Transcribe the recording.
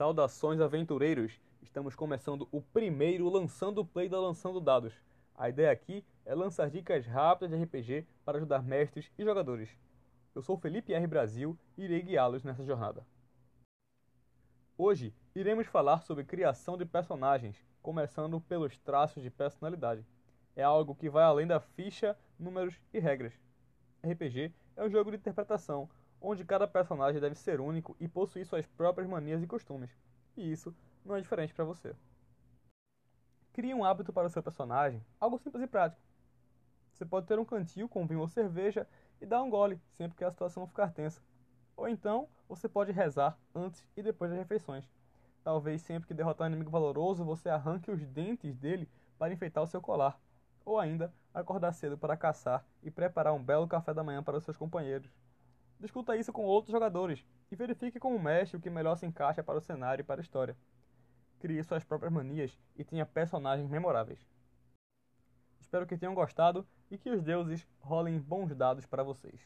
Saudações aventureiros! Estamos começando o primeiro Lançando Play da Lançando Dados. A ideia aqui é lançar dicas rápidas de RPG para ajudar mestres e jogadores. Eu sou Felipe R. Brasil e irei guiá-los nessa jornada. Hoje iremos falar sobre criação de personagens, começando pelos traços de personalidade. É algo que vai além da ficha, números e regras. RPG é um jogo de interpretação, onde cada personagem deve ser único e possuir suas próprias manias e costumes. E isso não é diferente para você. Crie um hábito para o seu personagem, algo simples e prático. Você pode ter um cantil com vinho ou cerveja e dar um gole sempre que a situação ficar tensa. Ou então, você pode rezar antes e depois das refeições. Talvez sempre que derrotar um inimigo valoroso, você arranque os dentes dele para enfeitar o seu colar. Ou ainda, acordar cedo para caçar e preparar um belo café da manhã para os seus companheiros. Discuta isso com outros jogadores e verifique com o mestre o que melhor se encaixa para o cenário e para a história. Crie suas próprias manias e tenha personagens memoráveis. Espero que tenham gostado e que os deuses rolem bons dados para vocês.